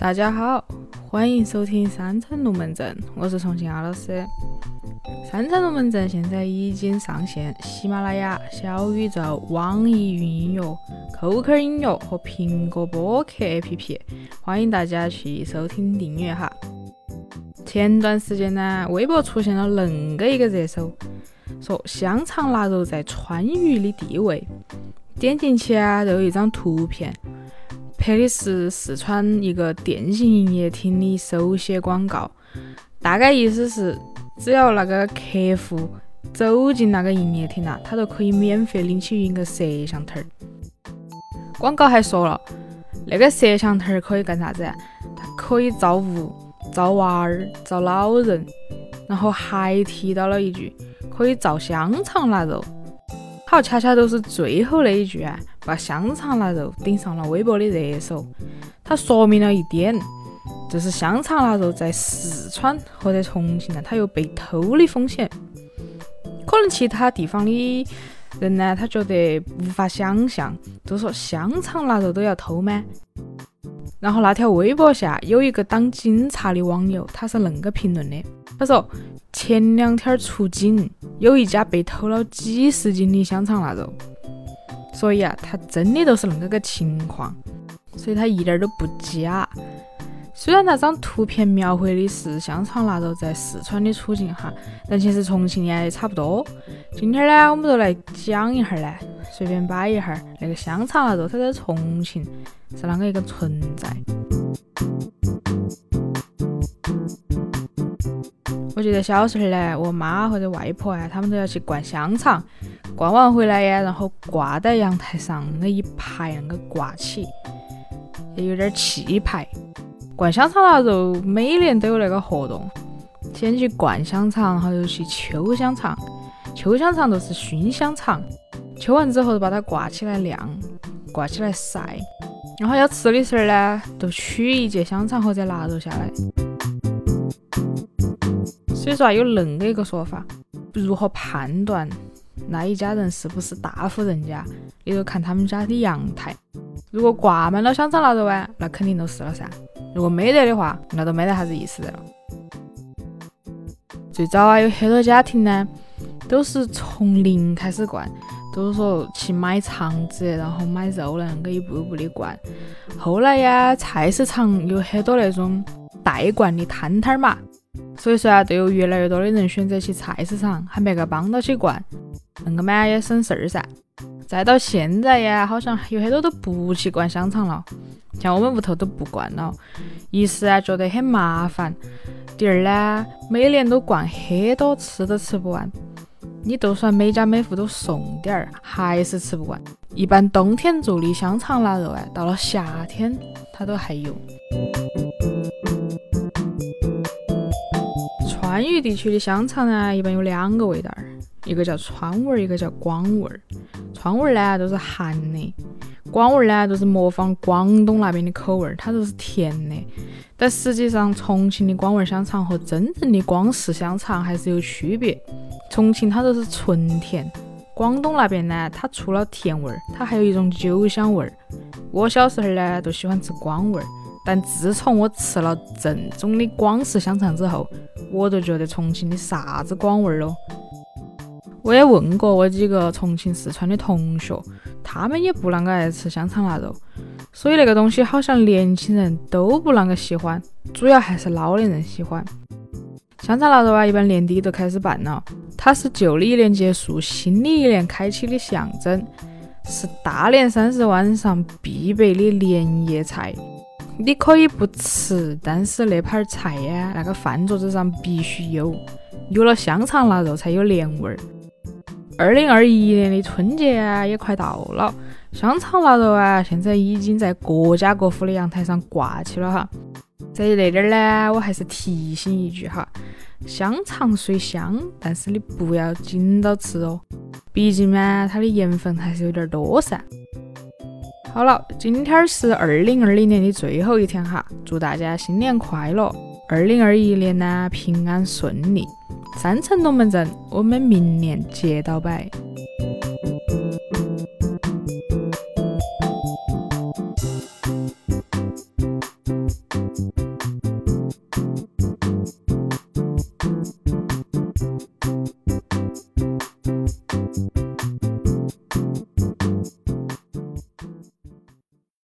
大家好，欢迎收听三层龙门阵，我是重庆阿老师。三层龙门阵现在已经上线喜马拉雅、小宇宙、网易云音乐、QQ 音乐和苹果播客 APP，欢迎大家去收听订阅哈。前段时间呢，微博出现了恁个一个热搜，说香肠腊肉在川渝的地位。点进去啊，就有一张图片，拍的是四川一个电信营业厅的手写广告，大概意思是，只要那个客户走进那个营业厅了，他就可以免费领取一个摄像头儿。广告还说了，那个摄像头儿可以干啥子？它可以照屋、照娃儿、照老人，然后还提到了一句，可以照香肠腊肉。好，恰恰都是最后那一句啊，把香肠腊肉顶上了微博的热搜。它说明了一点，就是香肠腊肉在四川或者重庆呢，它有被偷的风险。可能其他地方的人呢，他觉得无法想象，都说香肠腊肉都要偷吗？然后那条微博下有一个当警察的网友，他是恁个评论的，他说。前两天出警，有一家被偷了几十斤的香肠腊肉，所以啊，他真的都是恁个个情况，所以他一点都不假。虽然那张图片描绘的是香肠腊肉在四川的处境哈，但其实重庆呢也差不多。今天呢，我们就来讲一下呢，随便摆一下那个香肠腊肉，它在重庆是啷个一个存在。我记得小时候呢，我妈或者外婆啊，他们都要去灌香肠，灌完回来呀，然后挂在阳台上那一排那个挂起，也有点气派。灌香肠腊肉每年都有那个活动，先去灌香肠，然后又去秋香肠。秋香肠都是熏香肠，秋完之后就把它挂起来晾，挂起来晒。然后要吃的时候呢，就取一节香肠或者腊肉下来。所以说啊，有恁个一个说法，如何判断那一家人是不是大户人家？你就看他们家的阳台，如果挂满了香肠腊肉啊，那肯定都是了噻。如果没得的话，那都没得啥子意思的了。最早啊，有很多家庭呢，都是从零开始灌，都是说去买肠子，然后买肉，那个一步一步的灌。后来呀，菜市场有很多那种代灌的摊摊儿嘛。所以说啊，都有越来越多的人选择去菜市场喊别个帮到去灌，恁个嘛也省事儿噻。再到现在呀，好像有很多都不去灌香肠了，像我们屋头都不灌了。一是啊觉得很麻烦，第二呢每年都灌很多，吃都吃不完。你就算每家每户都送点儿，还是吃不完。一般冬天做的香肠腊肉啊，到了夏天它都还有。川渝地区的香肠呢，一般有两个味道儿，一个叫川味儿，一个叫广味儿。川味儿呢都是咸的，广味儿呢都是模仿广东那边的口味儿，它都是甜的。但实际上，重庆的广味香肠和真正的广式香肠还是有区别。重庆它都是纯甜，广东那边呢，它除了甜味儿，它还有一种酒香味儿。我小时候呢，都喜欢吃广味儿。但自从我吃了正宗的广式香肠之后，我就觉得重庆的啥子广味儿咯。我也问过我几个重庆、四川的同学，他们也不啷个爱吃香肠腊肉，所以那个东西好像年轻人都不啷个喜欢，主要还是老年人喜欢。香肠腊肉啊，一般年底就开始办了，它是旧的一年结束、新的一年开启的象征，是大年三十晚上必备的年夜菜。你可以不吃，但是那盘菜呀，那个饭桌子上必须有，有了香肠腊肉才有年味儿。二零二一年的春节啊，也快到了，香肠腊肉啊，现在已经在各家各户的阳台上挂起了哈。在那点儿呢，我还是提醒一句哈，香肠虽香，但是你不要紧到吃哦，毕竟嘛，它的盐分还是有点多噻。好了，今天是二零二零年的最后一天哈，祝大家新年快乐，二零二一年呢平安顺利。三层龙门阵，我们明年接到摆。